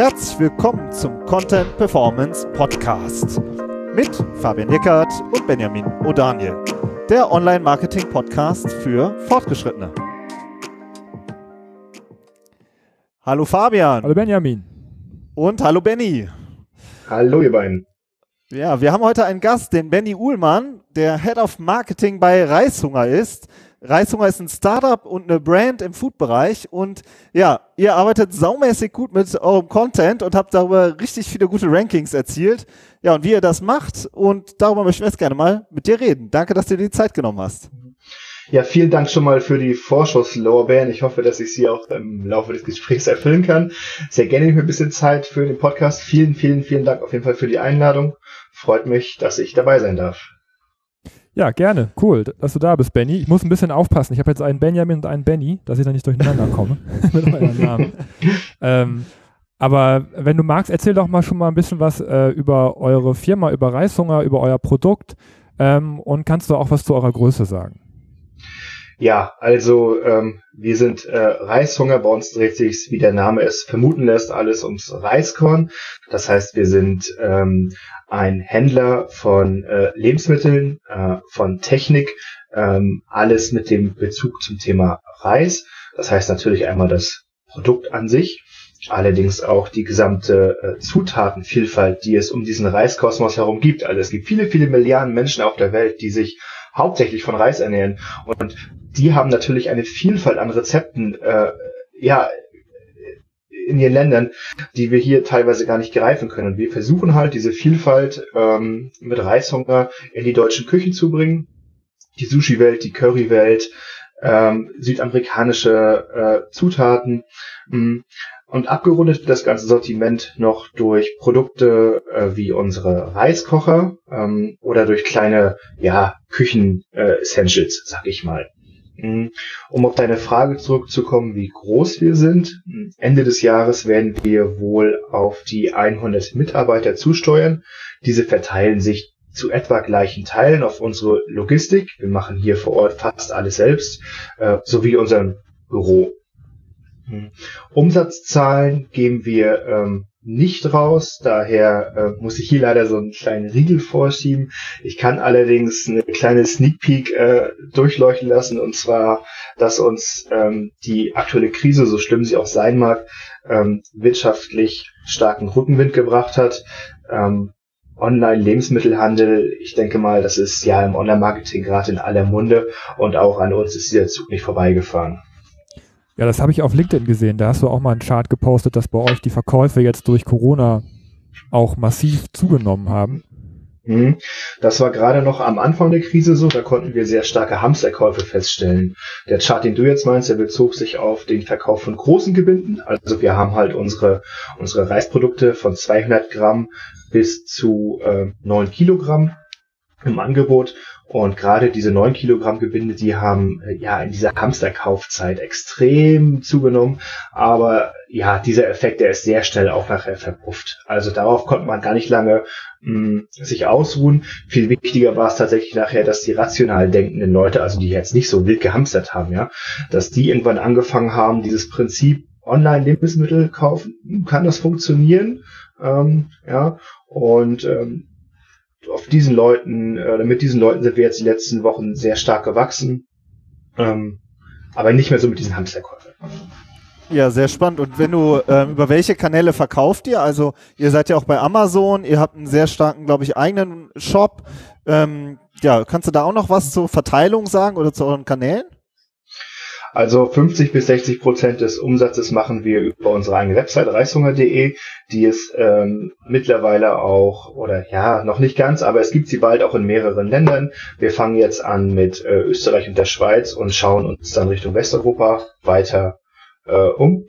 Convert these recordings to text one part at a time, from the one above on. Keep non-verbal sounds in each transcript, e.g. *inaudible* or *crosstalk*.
Herzlich willkommen zum Content Performance Podcast mit Fabian Eckert und Benjamin O'Daniel, der Online-Marketing-Podcast für Fortgeschrittene. Hallo Fabian. Hallo Benjamin. Und hallo Benny. Hallo ihr beiden. Ja, wir haben heute einen Gast, den Benny Uhlmann, der Head of Marketing bei Reishunger ist. Reishunger ist ein Startup und eine Brand im Food-Bereich und ja, ihr arbeitet saumäßig gut mit eurem Content und habt darüber richtig viele gute Rankings erzielt. Ja, und wie ihr das macht und darüber möchten wir jetzt gerne mal mit dir reden. Danke, dass du dir die Zeit genommen hast. Ja, vielen Dank schon mal für die Vorschusslorbeeren. Ich hoffe, dass ich sie auch im Laufe des Gesprächs erfüllen kann. Sehr gerne nehme ich mir ein bisschen Zeit für den Podcast. Vielen, vielen, vielen Dank auf jeden Fall für die Einladung. Freut mich, dass ich dabei sein darf. Ja, gerne. Cool, dass du da bist, Benny. Ich muss ein bisschen aufpassen. Ich habe jetzt einen Benjamin und einen Benny, dass ich da nicht durcheinander komme *laughs* mit Namen. ähm, aber wenn du magst, erzähl doch mal schon mal ein bisschen was äh, über eure Firma, über Reishunger, über euer Produkt ähm, und kannst du auch was zu eurer Größe sagen? Ja, also ähm, wir sind äh, Reishunger. Bei uns dreht sich, wie der Name es vermuten lässt, alles ums Reiskorn. Das heißt, wir sind ähm, ein Händler von äh, Lebensmitteln, äh, von Technik, ähm, alles mit dem Bezug zum Thema Reis. Das heißt natürlich einmal das Produkt an sich, allerdings auch die gesamte äh, Zutatenvielfalt, die es um diesen Reiskosmos herum gibt. Also es gibt viele, viele Milliarden Menschen auf der Welt, die sich hauptsächlich von Reis ernähren. Und die haben natürlich eine Vielfalt an Rezepten, äh, ja, in ihren Ländern, die wir hier teilweise gar nicht greifen können. wir versuchen halt diese Vielfalt ähm, mit Reishunger in die deutschen Küchen zu bringen. Die Sushi-Welt, die Curry-Welt, ähm, südamerikanische äh, Zutaten. Mh. Und abgerundet wird das ganze Sortiment noch durch Produkte äh, wie unsere Reiskocher ähm, oder durch kleine ja, Küchen-Essentials, äh, sag ich mal. Mhm. Um auf deine Frage zurückzukommen, wie groß wir sind. Ende des Jahres werden wir wohl auf die 100 Mitarbeiter zusteuern. Diese verteilen sich zu etwa gleichen Teilen auf unsere Logistik. Wir machen hier vor Ort fast alles selbst, äh, sowie unser Büro. Mhm. Umsatzzahlen geben wir ähm, nicht raus. Daher äh, muss ich hier leider so einen kleinen Riegel vorschieben. Ich kann allerdings eine kleine Sneak Peek äh, durchleuchten lassen und zwar, dass uns ähm, die aktuelle Krise, so schlimm sie auch sein mag, ähm, wirtschaftlich starken Rückenwind gebracht hat. Ähm, Online-Lebensmittelhandel, ich denke mal, das ist ja im Online-Marketing gerade in aller Munde und auch an uns ist dieser Zug nicht vorbeigefahren. Ja, das habe ich auf LinkedIn gesehen. Da hast du auch mal einen Chart gepostet, dass bei euch die Verkäufe jetzt durch Corona auch massiv zugenommen haben. Mhm. Das war gerade noch am Anfang der Krise so, da konnten wir sehr starke Hamsterkäufe feststellen. Der Chart, den du jetzt meinst, der bezog sich auf den Verkauf von großen Gebinden. Also wir haben halt unsere, unsere Reisprodukte von 200 Gramm bis zu äh, 9 Kilogramm im Angebot und gerade diese 9 Kilogramm Gebinde, die haben äh, ja in dieser Hamsterkaufzeit extrem zugenommen. Aber ja, dieser Effekt, der ist sehr schnell auch nachher verpufft. Also darauf konnte man gar nicht lange mh, mm, sich ausruhen. Viel wichtiger war es tatsächlich nachher, dass die rational denkenden Leute, also die jetzt nicht so wild gehamstert haben, ja, dass die irgendwann angefangen haben, dieses Prinzip Online-Lebensmittel kaufen, kann das funktionieren? Ähm, ja, und ähm, auf diesen Leuten, äh, mit diesen Leuten sind wir jetzt die letzten Wochen sehr stark gewachsen. Ähm, aber nicht mehr so mit diesen Hamsterkäufen. Ja, sehr spannend. Und wenn du, ähm, über welche Kanäle verkauft ihr? Also ihr seid ja auch bei Amazon, ihr habt einen sehr starken, glaube ich, eigenen Shop. Ähm, ja, kannst du da auch noch was zur Verteilung sagen oder zu euren Kanälen? Also 50 bis 60 Prozent des Umsatzes machen wir über unsere eigene Website reishunger.de, die ist ähm, mittlerweile auch, oder ja, noch nicht ganz, aber es gibt sie bald auch in mehreren Ländern. Wir fangen jetzt an mit äh, Österreich und der Schweiz und schauen uns dann Richtung Westeuropa weiter äh, um.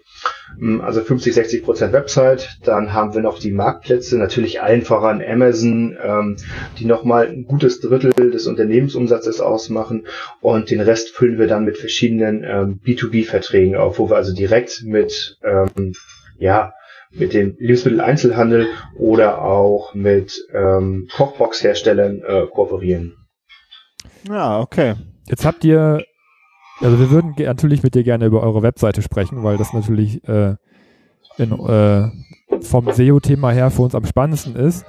Mm, also 50, 60 Prozent Website. Dann haben wir noch die Marktplätze, natürlich allen voran Amazon, ähm, die nochmal ein gutes Drittel des Unternehmensumsatzes ausmachen. Und den Rest füllen wir dann mit verschiedenen ähm, B2B-Verträgen auf, wo wir also direkt mit, ähm, ja, mit dem Lebensmitteleinzelhandel oder auch mit ähm, Kochbox-Herstellern äh, kooperieren. Ja, okay. Jetzt habt ihr also wir würden natürlich mit dir gerne über eure Webseite sprechen, weil das natürlich äh, in, äh, vom SEO-Thema her für uns am spannendsten ist,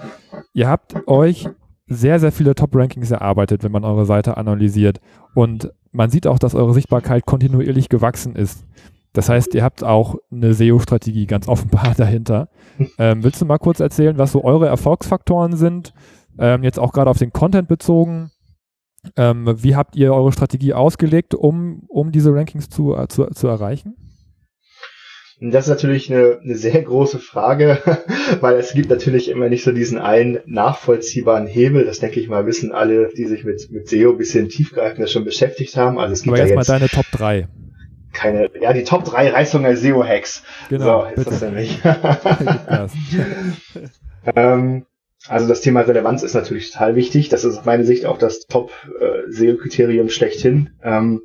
ihr habt euch sehr, sehr viele Top-Rankings erarbeitet, wenn man eure Seite analysiert. Und man sieht auch, dass eure Sichtbarkeit kontinuierlich gewachsen ist. Das heißt, ihr habt auch eine SEO-Strategie ganz offenbar *laughs* dahinter. Ähm, willst du mal kurz erzählen, was so eure Erfolgsfaktoren sind? Ähm, jetzt auch gerade auf den Content bezogen. Ähm, wie habt ihr eure Strategie ausgelegt, um, um diese Rankings zu, äh, zu, zu erreichen? Das ist natürlich eine, eine sehr große Frage, *laughs* weil es gibt natürlich immer nicht so diesen einen nachvollziehbaren Hebel. Das denke ich mal, wissen alle, die sich mit, mit SEO ein bisschen tiefgreifender schon beschäftigt haben. Also es gibt Aber jetzt, jetzt mal deine Top 3. Keine, ja, die Top 3 Reißhunger SEO-Hacks. Genau, so, ist bitte. das nämlich. ähm, also das Thema Relevanz ist natürlich total wichtig. Das ist aus meiner Sicht auch das Top-SEO-Kriterium schlechthin. Ähm,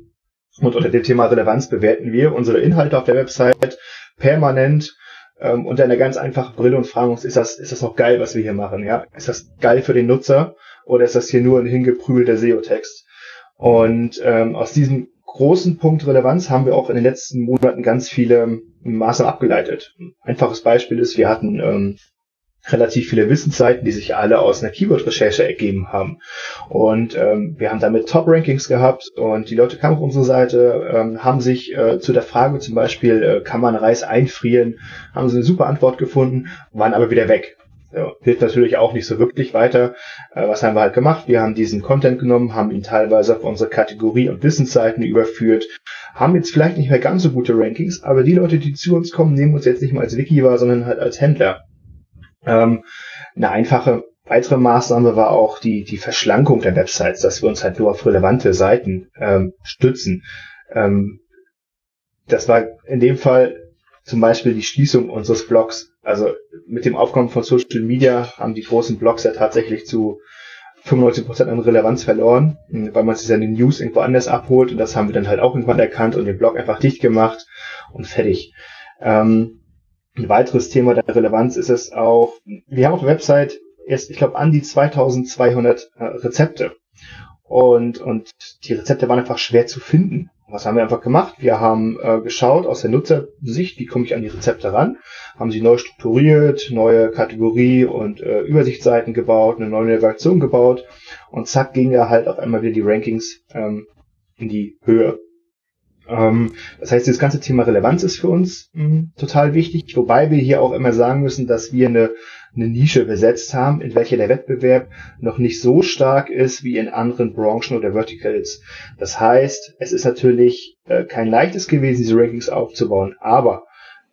und unter dem Thema Relevanz bewerten wir unsere Inhalte auf der Website permanent ähm, unter einer ganz einfachen Brille und fragen uns, ist das, ist das noch geil, was wir hier machen? Ja, ist das geil für den Nutzer oder ist das hier nur ein hingeprügelter SEO-Text? Und ähm, aus diesem großen Punkt Relevanz haben wir auch in den letzten Monaten ganz viele Maßnahmen abgeleitet. Ein einfaches Beispiel ist, wir hatten ähm, relativ viele Wissensseiten, die sich alle aus einer Keyword-Recherche ergeben haben. Und ähm, wir haben damit Top-Rankings gehabt und die Leute kamen auf unsere Seite, ähm, haben sich äh, zu der Frage zum Beispiel, äh, kann man Reis einfrieren, haben sie eine super Antwort gefunden, waren aber wieder weg. Ja, hilft natürlich auch nicht so wirklich weiter. Äh, was haben wir halt gemacht? Wir haben diesen Content genommen, haben ihn teilweise auf unsere Kategorie- und Wissensseiten überführt, haben jetzt vielleicht nicht mehr ganz so gute Rankings, aber die Leute, die zu uns kommen, nehmen uns jetzt nicht mal als Wiki wahr, sondern halt als Händler. Ähm, eine einfache weitere Maßnahme war auch die, die Verschlankung der Websites, dass wir uns halt nur auf relevante Seiten ähm, stützen. Ähm, das war in dem Fall zum Beispiel die Schließung unseres Blogs. Also mit dem Aufkommen von Social Media haben die großen Blogs ja tatsächlich zu 95% an Relevanz verloren, weil man sich die News irgendwo anders abholt und das haben wir dann halt auch irgendwann erkannt und den Blog einfach dicht gemacht und fertig. Ähm, ein weiteres Thema der Relevanz ist es auch, wir haben auf der Website erst, ich glaube, an die 2200 äh, Rezepte. Und, und die Rezepte waren einfach schwer zu finden. Was haben wir einfach gemacht? Wir haben äh, geschaut aus der Nutzersicht, wie komme ich an die Rezepte ran, haben sie neu strukturiert, neue Kategorie und äh, Übersichtsseiten gebaut, eine neue Navigation gebaut und zack ging da halt auf einmal wieder die Rankings ähm, in die Höhe. Ähm, das heißt, das ganze Thema Relevanz ist für uns mh, total wichtig, wobei wir hier auch immer sagen müssen, dass wir eine, eine Nische besetzt haben, in welcher der Wettbewerb noch nicht so stark ist wie in anderen Branchen oder Verticals. Das heißt, es ist natürlich äh, kein leichtes gewesen, diese Rankings aufzubauen, aber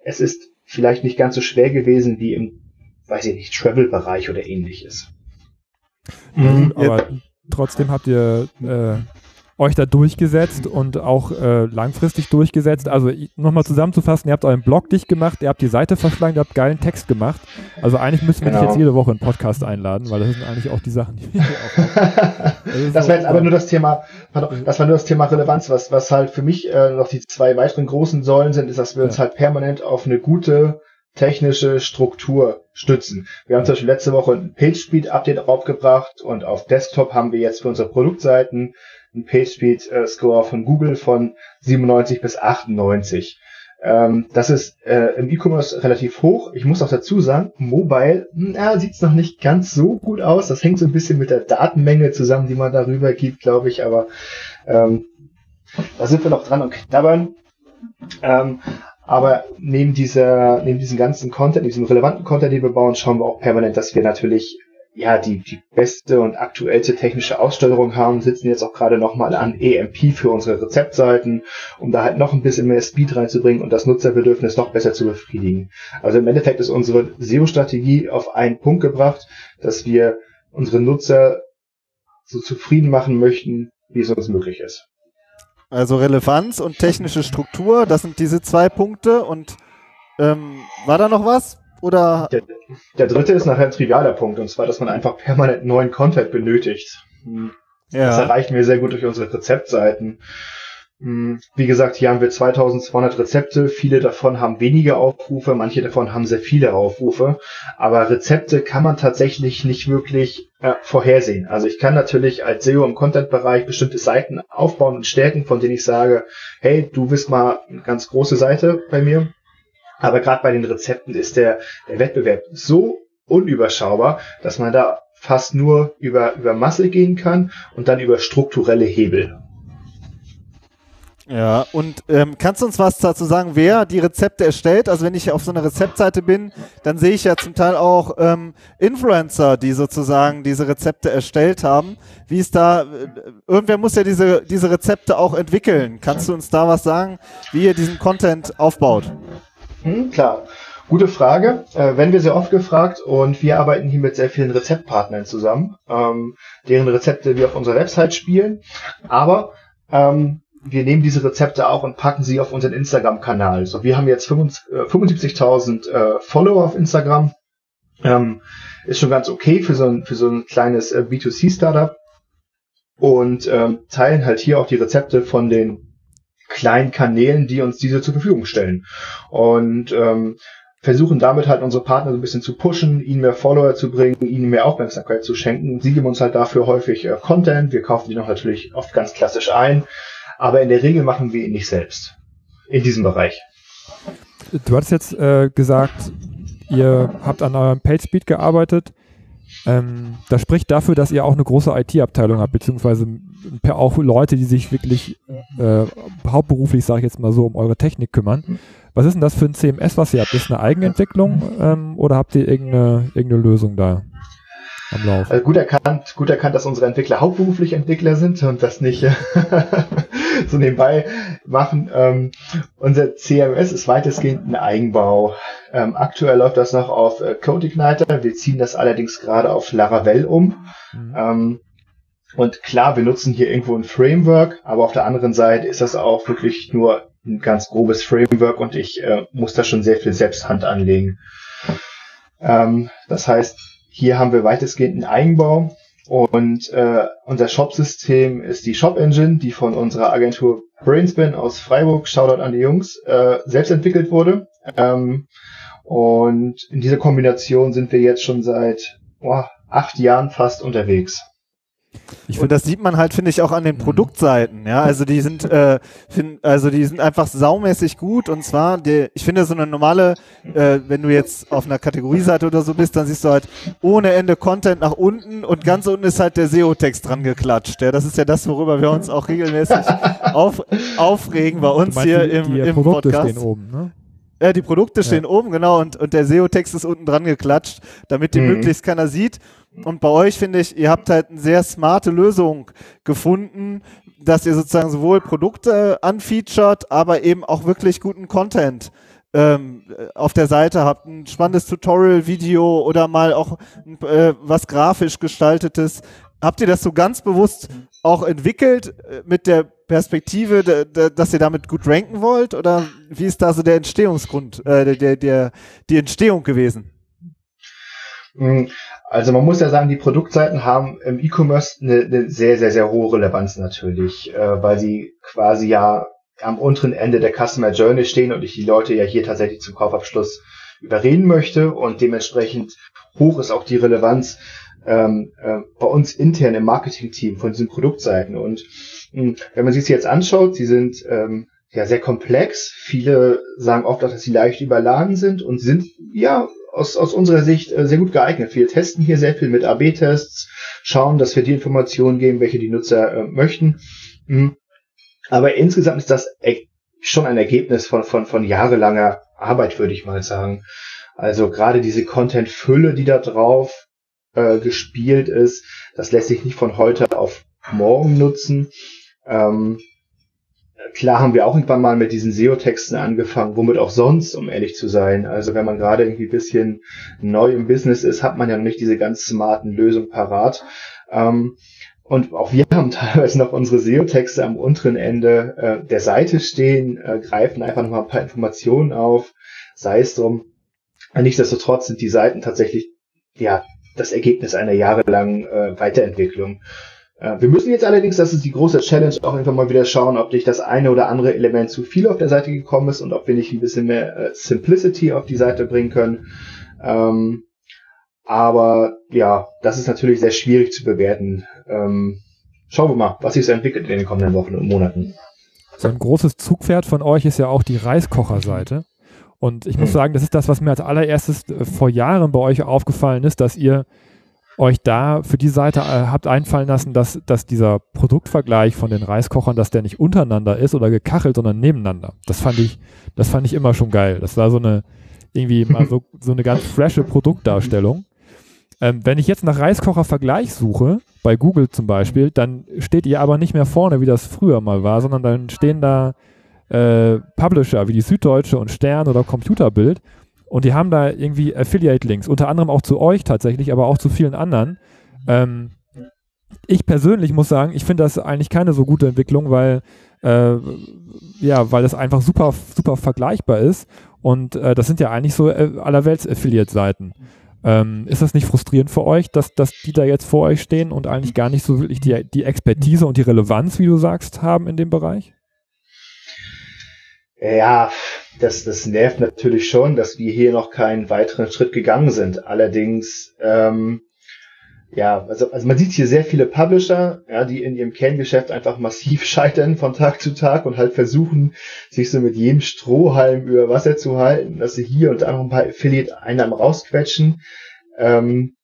es ist vielleicht nicht ganz so schwer gewesen wie im, weiß ich nicht, Travel-Bereich oder ähnliches. Mhm, aber trotzdem habt ihr äh, euch da durchgesetzt und auch äh, langfristig durchgesetzt. Also nochmal zusammenzufassen, ihr habt euren Blog dicht gemacht, ihr habt die Seite verschlankt, ihr habt geilen Text gemacht. Also eigentlich müssen wir Genau. dich jetzt jede Woche in den Podcast einladen, weil das sind eigentlich auch die Sachen, die wir auch *laughs* das war jetzt aber nur das Thema, pardon, das war nur das Thema Relevanz. Was, was halt für mich äh, noch die zwei weiteren großen Säulen sind, ist, dass wir uns Ja. halt permanent auf eine gute technische Struktur stützen. Wir haben zum Beispiel letzte Woche ein PageSpeed-Update aufgebracht und auf Desktop haben wir jetzt für unsere Produktseiten einen PageSpeed-Score von Google von 97 bis 98. Ähm, das ist äh, im E-Commerce relativ hoch. Ich muss auch dazu sagen, Mobile na, sieht es noch nicht ganz so gut aus. Das hängt so ein bisschen mit der Datenmenge zusammen, die man darüber gibt, glaube ich. Aber ähm, da sind wir noch dran und knabbern. Ähm, aber neben dieser, neben diesem ganzen Content, diesem relevanten Content, den wir bauen, schauen wir auch permanent, dass wir natürlich ja die, die beste und aktuellste technische Aussteuerung haben, sitzen jetzt auch gerade nochmal an EMP für unsere Rezeptseiten, um da halt noch ein bisschen mehr Speed reinzubringen und das Nutzerbedürfnis noch besser zu befriedigen. Also im Endeffekt ist unsere SEO-Strategie auf einen Punkt gebracht, dass wir unsere Nutzer so zufrieden machen möchten, wie es uns möglich ist. Also Relevanz und technische Struktur, das sind diese zwei Punkte. Und ähm, war da noch was? Oder Der, der dritte ist nachher ein trivialer Punkt, und zwar, dass man einfach permanent neuen Content benötigt. Hm. Das ja, erreichen wir sehr gut durch unsere Rezeptseiten. Hm, Wie gesagt, hier haben wir 2200 Rezepte. Viele davon haben wenige Aufrufe, manche davon haben sehr viele Aufrufe. Aber Rezepte kann man tatsächlich nicht wirklich äh, vorhersehen. Also ich kann natürlich als SEO im Content-Bereich bestimmte Seiten aufbauen und stärken, von denen ich sage, hey, du bist mal eine ganz große Seite bei mir. Aber gerade bei den Rezepten ist der, der Wettbewerb so unüberschaubar, dass man da fast nur über, über Masse gehen kann und dann über strukturelle Hebel. Ja, und ähm, kannst du uns was dazu sagen, wer die Rezepte erstellt? Also wenn ich auf so einer Rezeptseite bin, dann sehe ich ja zum Teil auch ähm, Influencer, die sozusagen diese Rezepte erstellt haben. Wie ist da, äh, irgendwer muss ja diese, diese Rezepte auch entwickeln. Kannst du uns da was sagen, wie ihr diesen Content aufbaut? Hm, klar. Gute Frage. Äh, wenn wir sehr oft gefragt und wir arbeiten hier mit sehr vielen Rezeptpartnern zusammen, ähm, deren Rezepte wir auf unserer Website spielen. Aber ähm, wir nehmen diese Rezepte auch und packen sie auf unseren Instagram-Kanal. So, wir haben jetzt 75.000 äh, Follower auf Instagram. Ähm, ist schon ganz okay für so ein, für so ein kleines äh, B2C-Startup. Und ähm, teilen halt hier auch die Rezepte von den kleinen Kanälen, die uns diese zur Verfügung stellen. Und ähm, versuchen damit halt unsere Partner so ein bisschen zu pushen, ihnen mehr Follower zu bringen, ihnen mehr Aufmerksamkeit zu schenken. Sie geben uns halt dafür häufig äh, Content. Wir kaufen die noch natürlich oft ganz klassisch ein aber in der Regel machen wir ihn nicht selbst in diesem Bereich. Du hattest jetzt äh, gesagt, ihr habt an eurem PageSpeed gearbeitet. Ähm, das spricht dafür, dass ihr auch eine große IT-Abteilung habt, beziehungsweise auch Leute, die sich wirklich äh, hauptberuflich, sage ich jetzt mal so, um eure Technik kümmern. Was ist denn das für ein CMS, was ihr habt? Ist das eine Eigenentwicklung ähm, oder habt ihr irgendeine, irgendeine Lösung da? Am Laufen. Also gut erkannt, gut erkannt, dass unsere Entwickler hauptberuflich Entwickler sind und das nicht *laughs* so nebenbei machen. Ähm, unser CMS ist weitestgehend ein Eigenbau. Ähm, aktuell läuft das noch auf äh, CodeIgniter. Wir ziehen das allerdings gerade auf Laravel um. Mhm. Ähm, und klar, wir nutzen hier irgendwo ein Framework, aber auf der anderen Seite ist das auch wirklich nur ein ganz grobes Framework und ich äh, muss da schon sehr viel Selbsthand anlegen. Ähm, das heißt, hier haben wir weitestgehend einen Eigenbau und äh, unser Shop-System ist die Shop-Engine, die von unserer Agentur Brainspin aus Freiburg, Shoutout an die Jungs, äh, selbst entwickelt wurde. Ähm, und in dieser Kombination sind wir jetzt schon seit oh, acht Jahren fast unterwegs. Ich und das sieht man halt, finde ich, auch an den Produktseiten. Ja, also die sind, äh, find, also die sind einfach saumäßig gut. Und zwar, die, ich finde so eine normale, äh, wenn du jetzt auf einer Kategorieseite oder so bist, dann siehst du halt ohne Ende Content nach unten und ganz unten ist halt der SEO-Text dran geklatscht. Ja, das ist ja das, worüber wir uns auch regelmäßig *laughs* auf, aufregen bei uns hier die, im, die im Produkte Podcast. Stehen oben, ne? Ja, die Produkte stehen ja. oben, genau, und, und der SEO-Text ist unten dran geklatscht, damit die mhm. möglichst keiner sieht. Und bei euch finde ich, ihr habt halt eine sehr smarte Lösung gefunden, dass ihr sozusagen sowohl Produkte anfeatured, aber eben auch wirklich guten Content ähm, auf der Seite habt. Ein spannendes Tutorial-Video oder mal auch äh, was grafisch gestaltetes. Habt ihr das so ganz bewusst auch entwickelt äh, mit der Perspektive, dass ihr damit gut ranken wollt? Oder wie ist da so der Entstehungsgrund, äh, der, der, die Entstehung gewesen? Hm, also man muss ja sagen, die Produktseiten haben im E-Commerce eine, eine, sehr, sehr, sehr hohe Relevanz natürlich, äh, weil sie quasi ja am unteren Ende der Customer Journey stehen und ich die Leute ja hier tatsächlich zum Kaufabschluss überreden möchte und dementsprechend hoch ist auch die Relevanz ähm, äh, bei uns intern im Marketing-Team von diesen Produktseiten. Und mh, hm, wenn man sich sie jetzt anschaut, sie sind ähm, ja sehr komplex. Viele sagen oft auch, dass sie leicht überladen sind und sind ja aus, aus unserer Sicht äh, sehr gut geeignet. Wir testen hier sehr viel mit AB-Tests, schauen, dass wir die Informationen geben, welche die Nutzer äh, möchten. Mhm. Aber insgesamt ist das schon ein Ergebnis von, von, von jahrelanger Arbeit, würde ich mal sagen. Also gerade diese Content-Fülle, die da drauf äh, gespielt ist, das lässt sich nicht von heute auf morgen nutzen. Ähm, klar haben wir auch irgendwann mal mit diesen SEO-Texten angefangen, womit auch sonst, um ehrlich zu sein. Also wenn man gerade irgendwie bisschen neu im Business ist, hat man ja noch nicht diese ganz smarten Lösungen parat. Ähm, und auch wir haben *laughs* teilweise noch unsere SEO-Texte am unteren Ende äh, der Seite stehen, äh, greifen einfach noch mal ein paar Informationen auf, sei es drum. Nichtsdestotrotz sind die Seiten tatsächlich ja das Ergebnis einer jahrelangen äh, Weiterentwicklung. Äh, wir müssen jetzt allerdings, das ist die große Challenge, auch einfach mal wieder schauen, ob nicht das eine oder andere Element zu viel auf der Seite gekommen ist und ob wir nicht ein bisschen mehr äh, Simplicity auf die Seite bringen können. Ähm, aber ja, das ist natürlich sehr schwierig zu bewerten. Ähm, schauen wir mal, was sich so entwickelt in den kommenden Wochen und Monaten. So ein großes Zugpferd von euch ist ja auch die Reiskocher-Seite. Und ich muss hm. sagen, das ist das, was mir als allererstes äh, vor Jahren bei euch aufgefallen ist, dass ihr euch da für die Seite äh, habt einfallen lassen, dass, dass dieser Produktvergleich von den Reiskochern, dass der nicht untereinander ist oder gekachelt, sondern nebeneinander. Das fand ich, das fand ich immer schon geil. Das war so eine, irgendwie mal *laughs* so, so eine ganz frische Produktdarstellung. Ähm, wenn ich jetzt nach Reiskocher-Vergleich suche, bei Google zum Beispiel, dann steht ihr aber nicht mehr vorne, wie das früher mal war, sondern dann stehen da äh, Publisher wie die Süddeutsche und Stern oder Computerbild und die haben da irgendwie Affiliate-Links, unter anderem auch zu euch tatsächlich, aber auch zu vielen anderen. Ähm, ich persönlich muss sagen, ich finde das eigentlich keine so gute Entwicklung, weil äh, ja, weil das einfach super, super vergleichbar ist und äh, das sind ja eigentlich so äh, allerwelts Affiliate-Seiten. Ähm, ist das nicht frustrierend für euch, dass, dass die da jetzt vor euch stehen und eigentlich gar nicht so wirklich die, die Expertise und die Relevanz, wie du sagst, haben in dem Bereich? Ja, das, das nervt natürlich schon, dass wir hier noch keinen weiteren Schritt gegangen sind. Allerdings, ähm, ja, also, also man sieht hier sehr viele Publisher, ja, die in ihrem Kerngeschäft einfach massiv *laughs* scheitern von Tag zu Tag und halt versuchen, sich so mit jedem Strohhalm über Wasser zu halten, dass sie hier und da noch ein paar Affiliate-Einnahmen rausquetschen. Ähm,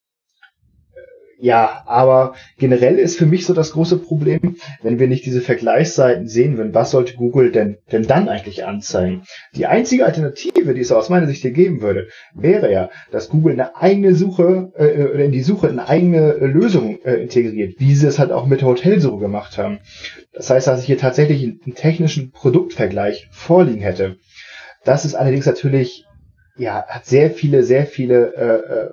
ja, aber generell ist für mich so das große Problem, wenn wir nicht diese Vergleichsseiten sehen würden, was sollte Google denn, denn dann eigentlich anzeigen? Die einzige Alternative, die es aus meiner Sicht hier geben würde, wäre ja, dass Google eine eigene Suche äh, oder in die Suche eine eigene äh, Lösung äh, integriert, wie sie es halt auch mit Hotelsuche gemacht haben. Das heißt, dass ich hier tatsächlich einen technischen Produktvergleich vorliegen hätte. Das ist allerdings natürlich ja, hat sehr viele, sehr viele äh, äh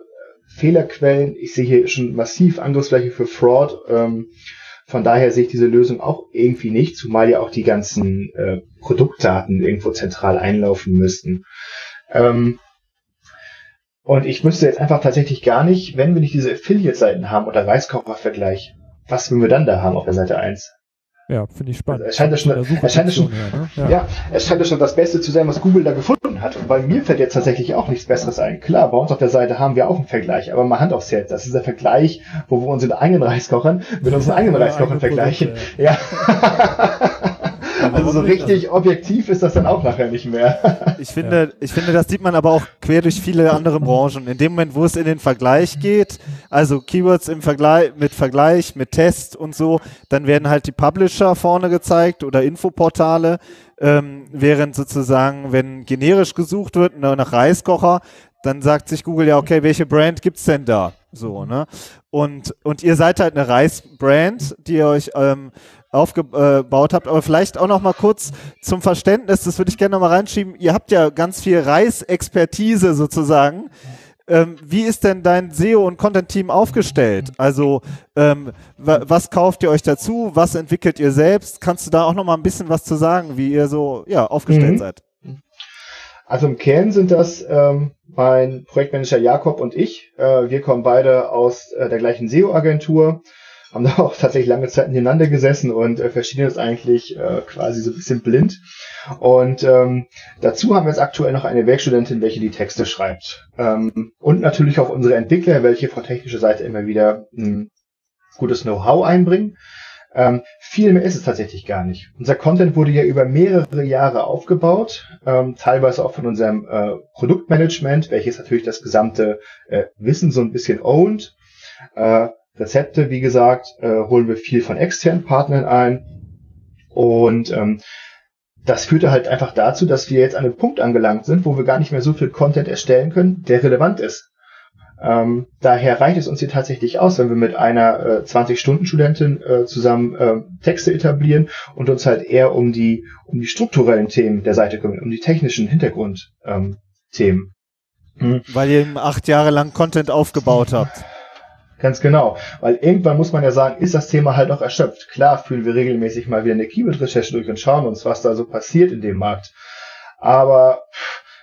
Fehlerquellen. Ich sehe hier schon massiv Angriffsfläche für Fraud. Ähm, von daher sehe ich diese Lösung auch irgendwie nicht, zumal ja auch die ganzen äh, Produktdaten irgendwo zentral einlaufen müssten. Ähm, und ich müsste jetzt einfach tatsächlich gar nicht, wenn wir nicht diese Affiliate-Seiten haben oder Reiskocher-Vergleich, was würden wir dann da haben auf der Seite 1? Ja, finde ich spannend. Also es scheint ja schon, es scheint schon, her, ne? ja. ja. es scheint ja schon das Beste zu sein, was Google da gefunden hat. Und bei mir fällt jetzt tatsächlich auch nichts Besseres ein. Klar, bei uns auf der Seite haben wir auch einen Vergleich, aber mal Hand aufs Herz. Das ist der Vergleich, wo wir unseren eigenen Reiskochern mit *laughs* unseren eigenen Reiskochern vergleichen. Ja. *laughs* *laughs* Also so richtig objektiv ist das dann auch nachher nicht mehr. *laughs* Ich finde, ja. ich finde, das sieht man aber auch quer durch viele andere Branchen. In dem Moment, wo es in den Vergleich geht, also Keywords im Vergleich, mit Vergleich, mit Test und so, dann werden halt die Publisher vorne gezeigt oder Infoportale, ähm, während sozusagen, wenn generisch gesucht wird nach Reiskocher, dann sagt sich Google ja, okay, welche Brand gibt's denn da? So, ne? Und, und ihr seid halt eine Reisbrand, die ihr euch ähm, aufgebaut habt. Aber vielleicht auch noch mal kurz zum Verständnis, das würde ich gerne noch mal reinschieben. Ihr habt ja ganz viel Reisexpertise sozusagen. Ähm, wie ist denn dein SEO und Content-Team aufgestellt? Also ähm, was kauft ihr euch dazu? Was entwickelt ihr selbst? Kannst du da auch noch mal ein bisschen was zu sagen, wie ihr so ja aufgestellt mhm. seid? Also im Kern sind das ähm, mein Projektmanager Jakob und ich. Äh, wir kommen beide aus äh, der gleichen SEO-Agentur haben da *laughs* auch tatsächlich lange Zeit nebeneinander gesessen und äh, verstehen eigentlich äh, quasi so ein bisschen blind. Und ähm, dazu haben wir jetzt aktuell noch eine Werkstudentin, welche die Texte schreibt. Ähm, und natürlich auch unsere Entwickler, welche von technischer Seite immer wieder ein gutes Know-how einbringen. Ähm, viel mehr ist es tatsächlich gar nicht. Unser Content wurde ja über mehrere Jahre aufgebaut, ähm, teilweise auch von unserem äh, Produktmanagement, welches natürlich das gesamte äh, Wissen so ein bisschen ownt. Äh, Rezepte, wie gesagt, äh, holen wir viel von externen Partnern ein. Und ähm, das führte halt einfach dazu, dass wir jetzt an einem Punkt angelangt sind, wo wir gar nicht mehr so viel Content erstellen können, der relevant ist. Ähm, daher reicht es uns hier tatsächlich aus, wenn wir mit einer äh, 20-Stunden-Studentin äh, zusammen äh, Texte etablieren und uns halt eher um die um die strukturellen Themen der Seite kümmern, um die technischen Hintergrundthemen. Ähm, hm. Weil ihr eben acht Jahre lang Content aufgebaut habt. Ganz genau. Weil irgendwann muss man ja sagen, ist das Thema halt auch erschöpft. Klar führen wir regelmäßig mal wieder eine Keyword-Recherche durch und schauen uns, was da so passiert in dem Markt. Aber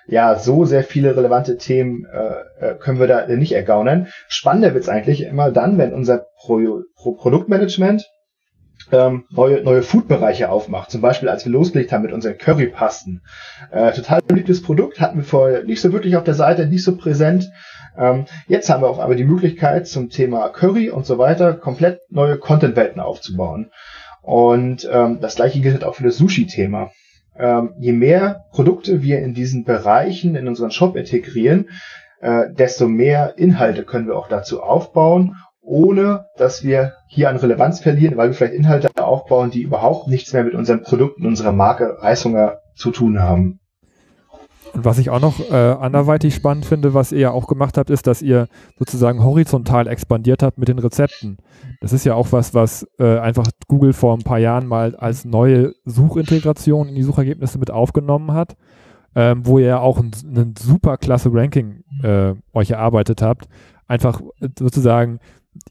ja, so sehr viele relevante Themen äh, äh können wir da nicht ergaunern. Spannender wird's eigentlich immer dann, wenn unser Pro Pro Produktmanagement ähm, neue, neue Food-Bereiche aufmacht. Zum Beispiel, als wir losgelegt haben mit unseren Currypasten. Äh, total beliebtes Produkt, hatten wir vorher nicht so wirklich auf der Seite, nicht so präsent. Ähm, jetzt haben wir auch aber die Möglichkeit, zum Thema Curry und so weiter komplett neue Content-Welten aufzubauen. Und ähm, das gleiche gilt auch für das Sushi-Thema. ähm, je mehr Produkte wir in diesen Bereichen in unseren Shop integrieren, äh, desto mehr Inhalte können wir auch dazu aufbauen, ohne dass wir hier an Relevanz verlieren, weil wir vielleicht Inhalte aufbauen, die überhaupt nichts mehr mit unseren Produkten, unserer Marke Reishunger zu tun haben. Und was ich auch noch äh, anderweitig spannend finde, was ihr ja auch gemacht habt, ist, dass ihr sozusagen horizontal expandiert habt mit den Rezepten. Das ist ja auch was, was äh, einfach Google vor ein paar Jahren mal als neue Suchintegration in die Suchergebnisse mit aufgenommen hat, ähm, wo ihr ja auch ein, ein super klasse Ranking äh, euch erarbeitet habt. Einfach äh, sozusagen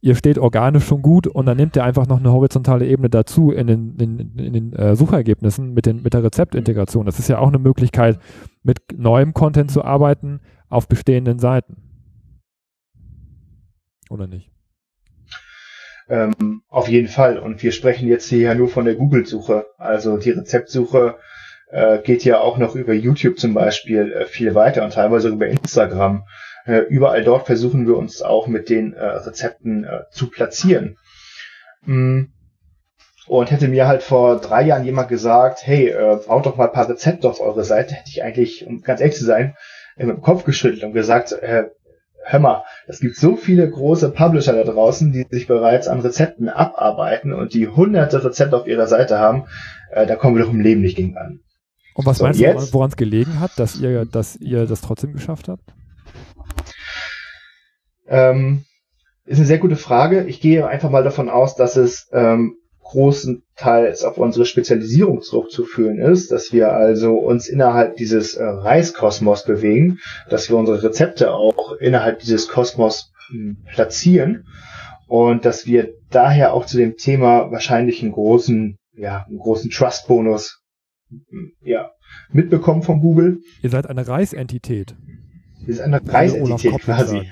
ihr steht organisch schon gut und dann nehmt ihr einfach noch eine horizontale Ebene dazu in den, in, in den äh, Suchergebnissen mit, den, mit der Rezeptintegration. Das ist ja auch eine Möglichkeit, mit neuem Content zu arbeiten auf bestehenden Seiten. Oder nicht? Ähm, auf jeden Fall. Und wir sprechen jetzt hier ja nur von der Google-Suche. Also die Rezeptsuche äh, geht ja auch noch über YouTube zum Beispiel äh, viel weiter und teilweise über Instagram. Äh, überall dort versuchen wir uns auch mit den äh, Rezepten äh, zu platzieren. Mm. Und hätte mir halt vor drei Jahren jemand gesagt, hey, äh, baut doch mal ein paar Rezepte auf eure Seite, hätte ich eigentlich, um ganz ehrlich zu sein, mit dem Kopf geschüttelt und gesagt, äh, hör mal, es gibt so viele große Publisher da draußen, die sich bereits an Rezepten abarbeiten und die hunderte Rezepte auf ihrer Seite haben, äh, da kommen wir doch im Leben nicht gegen an. Und was so, meinst du, woran es gelegen hat, dass ihr, dass ihr das trotzdem geschafft habt? Ähm, ist eine sehr gute Frage. Ich gehe einfach mal davon aus, dass es ähm, großenteils auf unsere Spezialisierung zurückzuführen ist, dass wir also uns innerhalb dieses äh, Reiskosmos bewegen, dass wir unsere Rezepte auch innerhalb dieses Kosmos hm, platzieren und dass wir daher auch zu dem Thema wahrscheinlich einen großen, ja, einen großen Trust-Bonus hm, ja, mitbekommen von Google. Ihr seid eine Reisentität. Wir sind eine Reisentität quasi.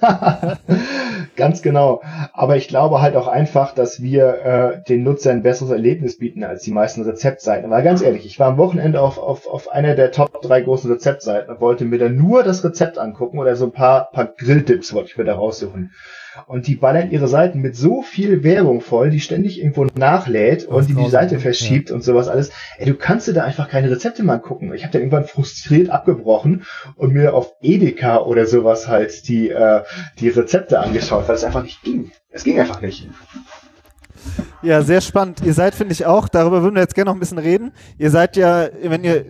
*laughs* Ganz genau. Aber ich glaube halt auch einfach, dass wir äh, den Nutzer ein besseres Erlebnis bieten als die meisten Rezeptseiten. Weil ganz ehrlich, ich war am Wochenende auf, auf, auf einer der Top drei großen Rezeptseiten und wollte mir dann nur das Rezept angucken oder so ein paar, paar Grilltipps wollte ich mir da raussuchen. Und die ballern ihre Seiten mit so viel Werbung voll, die ständig irgendwo nachlädt und die die Seite verschiebt ja. und sowas alles. Ey, du kannst dir da einfach keine Rezepte mal gucken. Ich habe dann irgendwann frustriert abgebrochen und mir auf Edeka oder sowas halt die, äh, die Rezepte angeschaut, weil es einfach nicht ging. Es ging einfach nicht. Ja, sehr spannend. Ihr seid, finde ich auch, darüber würden wir jetzt gerne noch ein bisschen reden. Ihr seid ja, wenn ihr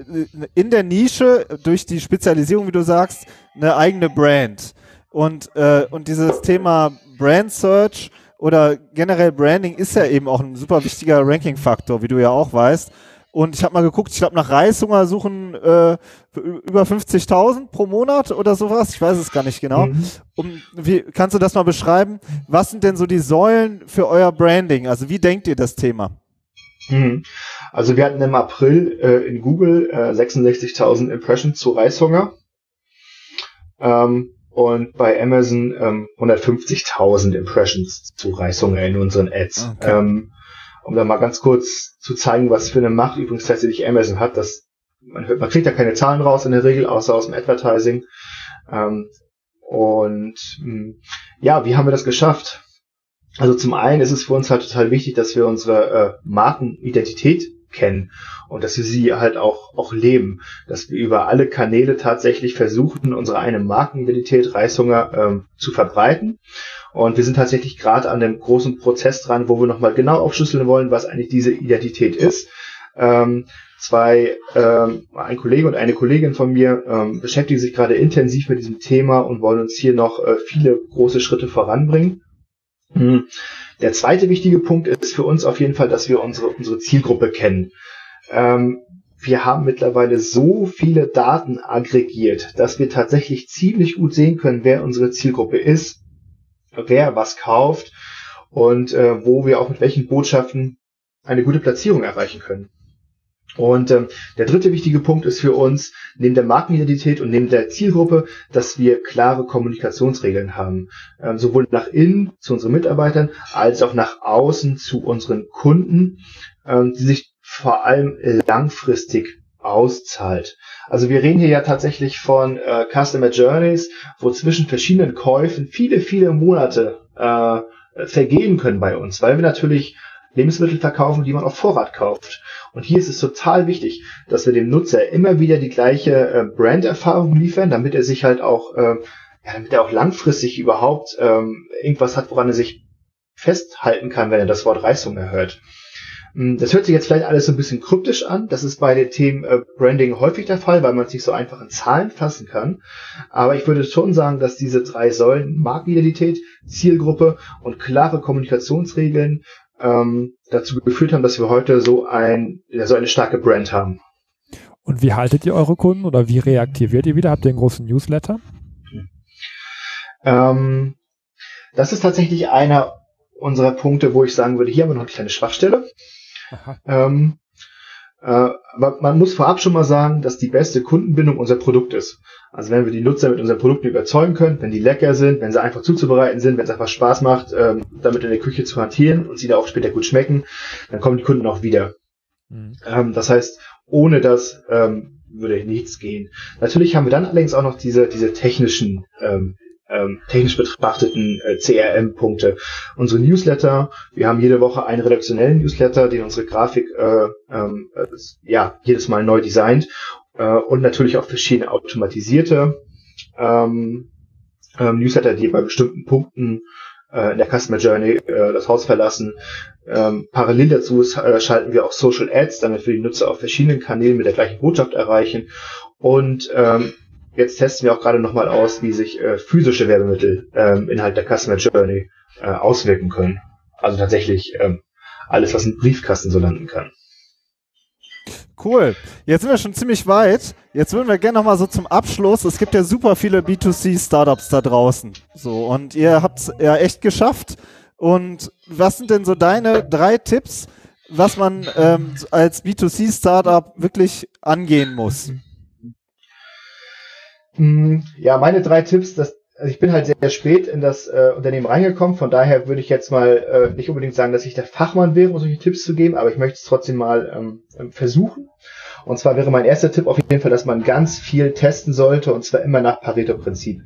in der Nische durch die Spezialisierung, wie du sagst, eine eigene Brand. Und, äh, und dieses Thema Brand Search oder generell Branding ist ja eben auch ein super wichtiger Ranking-Faktor, wie du ja auch weißt. Und ich habe mal geguckt, ich glaube, nach Reishunger suchen äh, über 50.000 pro Monat oder sowas. Ich weiß es gar nicht genau. Mhm. Um, wie, kannst du das mal beschreiben? Was sind denn so die Säulen für euer Branding? Also wie denkt ihr das Thema? Mhm. Also wir hatten im April äh, in Google äh, 66.000 Impressions zu Reishunger. Ähm, und bei Amazon ähm, 150.000 Impressions zu Reishunger in unseren Ads. Okay. Ähm, um da mal ganz kurz zu zeigen, was für eine Macht übrigens tatsächlich Amazon hat, dass man, hört, man kriegt ja keine Zahlen raus in der Regel, außer aus dem Advertising. Ähm, und mh, hm, ja, wie haben wir das geschafft? Also zum einen ist es für uns halt total wichtig, dass wir unsere äh, Markenidentität kennen und dass wir sie halt auch, auch leben, dass wir über alle Kanäle tatsächlich versuchen, unsere eine Markenidentität Reishunger ähm, zu verbreiten. Und wir sind tatsächlich gerade an dem großen Prozess dran, wo wir nochmal genau aufschlüsseln wollen, was eigentlich diese Identität ist. Ähm, zwei, ähm, ein Kollege und eine Kollegin von mir ähm, beschäftigen sich gerade intensiv mit diesem Thema und wollen uns hier noch äh, viele große Schritte voranbringen. Mhm. Der zweite wichtige Punkt ist für uns auf jeden Fall, dass wir unsere, unsere Zielgruppe kennen. Ähm, wir haben mittlerweile so viele Daten aggregiert, dass wir tatsächlich ziemlich gut sehen können, wer unsere Zielgruppe ist, wer was kauft und äh, wo wir auch mit welchen Botschaften eine gute Platzierung erreichen können. Und ähm, der dritte wichtige Punkt ist für uns, neben der Markenidentität und neben der Zielgruppe, dass wir klare Kommunikationsregeln haben. Ähm, sowohl nach innen zu unseren Mitarbeitern als auch nach außen zu unseren Kunden, ähm, die sich vor allem langfristig auszahlt. Also wir reden hier ja tatsächlich von äh, Customer Journeys, wo zwischen verschiedenen Käufen viele, viele Monate äh, vergehen können bei uns, weil wir natürlich Lebensmittel verkaufen, die man auf Vorrat kauft. Und hier ist es total wichtig, dass wir dem Nutzer immer wieder die gleiche äh, Brand-Erfahrung liefern, damit er sich halt auch, äh, ja, damit er auch langfristig überhaupt ähm, irgendwas hat, woran er sich festhalten kann, wenn er das Wort Reishunger hört. Hm, das hört sich jetzt vielleicht alles so ein bisschen kryptisch an. Das ist bei den Themen äh, Branding häufig der Fall, weil man es nicht so einfach in Zahlen fassen kann. Aber ich würde schon sagen, dass diese drei Säulen Markenidentität, Zielgruppe und klare Kommunikationsregeln ähm, dazu geführt haben, dass wir heute so ein so eine starke Brand haben. Und wie haltet ihr eure Kunden oder wie reaktiviert ihr wieder? Habt ihr einen großen Newsletter? Ähm, das ist tatsächlich einer unserer Punkte, wo ich sagen würde, hier haben wir noch eine kleine Schwachstelle. Ähm, äh, aber man muss vorab schon mal sagen, dass die beste Kundenbindung unser Produkt ist. Also wenn wir die Nutzer mit unseren Produkten überzeugen können, wenn die lecker sind, wenn sie einfach zuzubereiten sind, wenn es einfach Spaß macht, ähm, damit in der Küche zu hantieren und sie da auch später gut schmecken, dann kommen die Kunden auch wieder. Mhm. Ähm, das heißt, ohne das ähm, würde nichts gehen. Natürlich haben wir dann allerdings auch noch diese, diese technischen ähm, ähm, technisch betrachteten äh, CRM-Punkte. Unsere Newsletter, wir haben jede Woche einen redaktionellen Newsletter, den unsere Grafik äh, ähm, äh, ja jedes Mal neu designt äh, und natürlich auch verschiedene automatisierte ähm, ähm, Newsletter, die bei bestimmten Punkten äh, in der Customer Journey äh, das Haus verlassen. Ähm, parallel dazu äh, schalten wir auch Social Ads, damit wir die Nutzer auf verschiedenen Kanälen mit der gleichen Botschaft erreichen. Und ähm, Jetzt testen wir auch gerade nochmal aus, wie sich äh, physische Werbemittel ähm, innerhalb der Customer Journey äh, auswirken können. Also tatsächlich ähm, alles, was in Briefkasten so landen kann. Cool. Jetzt sind wir schon ziemlich weit. Jetzt würden wir gerne nochmal so zum Abschluss. Es gibt ja super viele B2C-Startups da draußen. So, und ihr habt es ja echt geschafft. Und was sind denn so deine drei Tipps, was man ähm, als B2C-Startup wirklich angehen muss? Hm, ja, meine drei Tipps, das, also ich bin halt sehr, sehr spät in das äh, Unternehmen reingekommen, von daher würde ich jetzt mal äh, nicht unbedingt sagen, dass ich der Fachmann wäre, um solche Tipps zu geben, aber ich möchte es trotzdem mal ähm, ähm, versuchen. Und zwar wäre mein erster Tipp auf jeden Fall, dass man ganz viel testen sollte, und zwar immer nach Pareto-Prinzip.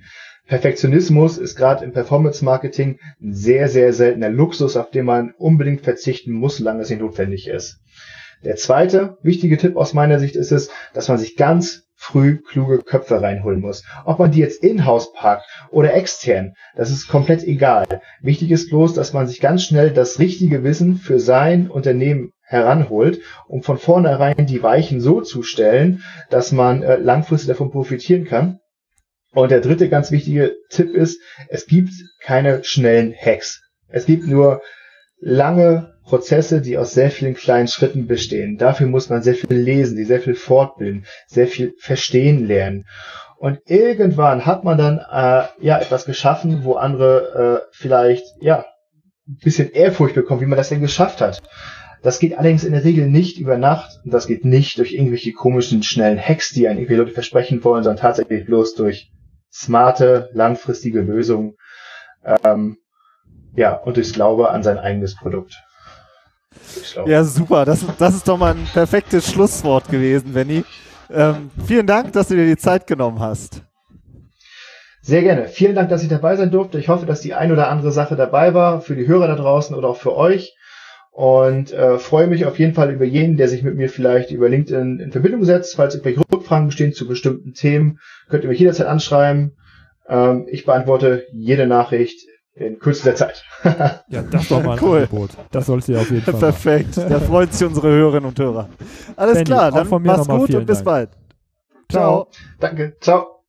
Perfektionismus ist gerade im Performance-Marketing ein sehr, sehr seltener Luxus, auf den man unbedingt verzichten muss, solange es nicht notwendig ist. Der zweite wichtige Tipp aus meiner Sicht ist es, dass man sich ganz früh kluge Köpfe reinholen muss. Ob man die jetzt in-house packt oder extern, das ist komplett egal. Wichtig ist bloß, dass man sich ganz schnell das richtige Wissen für sein Unternehmen heranholt, um von vornherein die Weichen so zu stellen, dass man äh, langfristig davon profitieren kann. Und der dritte ganz wichtige Tipp ist, es gibt keine schnellen Hacks. Es gibt nur lange Prozesse, die aus sehr vielen kleinen Schritten bestehen. Dafür muss man sehr viel lesen, die sehr viel fortbilden, sehr viel verstehen lernen. Und irgendwann hat man dann äh, ja etwas geschaffen, wo andere äh, vielleicht ja ein bisschen Ehrfurcht bekommen, wie man das denn geschafft hat. Das geht allerdings in der Regel nicht über Nacht und das geht nicht durch irgendwelche komischen, schnellen Hacks, die einen irgendwelche Leute versprechen wollen, sondern tatsächlich bloß durch smarte, langfristige Lösungen ähm, ja, und durchs Glaube an sein eigenes Produkt. Ja, super. Das, das ist doch mal ein perfektes Schlusswort gewesen, Benny. Ähm, vielen Dank, dass du dir die Zeit genommen hast. Sehr gerne. Vielen Dank, dass ich dabei sein durfte. Ich hoffe, dass die ein oder andere Sache dabei war, für die Hörer da draußen oder auch für euch. Und äh, freue mich auf jeden Fall über jeden, der sich mit mir vielleicht über LinkedIn in Verbindung setzt. Falls irgendwelche Rückfragen bestehen zu bestimmten Themen, könnt ihr mich jederzeit anschreiben. Ähm, ich beantworte jede Nachricht in kürzester Zeit. *laughs* ja, das ist doch mal ein cool. Angebot. Das sollst du ja auf jeden Fall Perfekt. Machen. Da freuen sich unsere Hörerinnen und Hörer. Alles Benni, klar, dann mach's gut und bis Dank. bald. Ciao. Ciao. Danke. Ciao.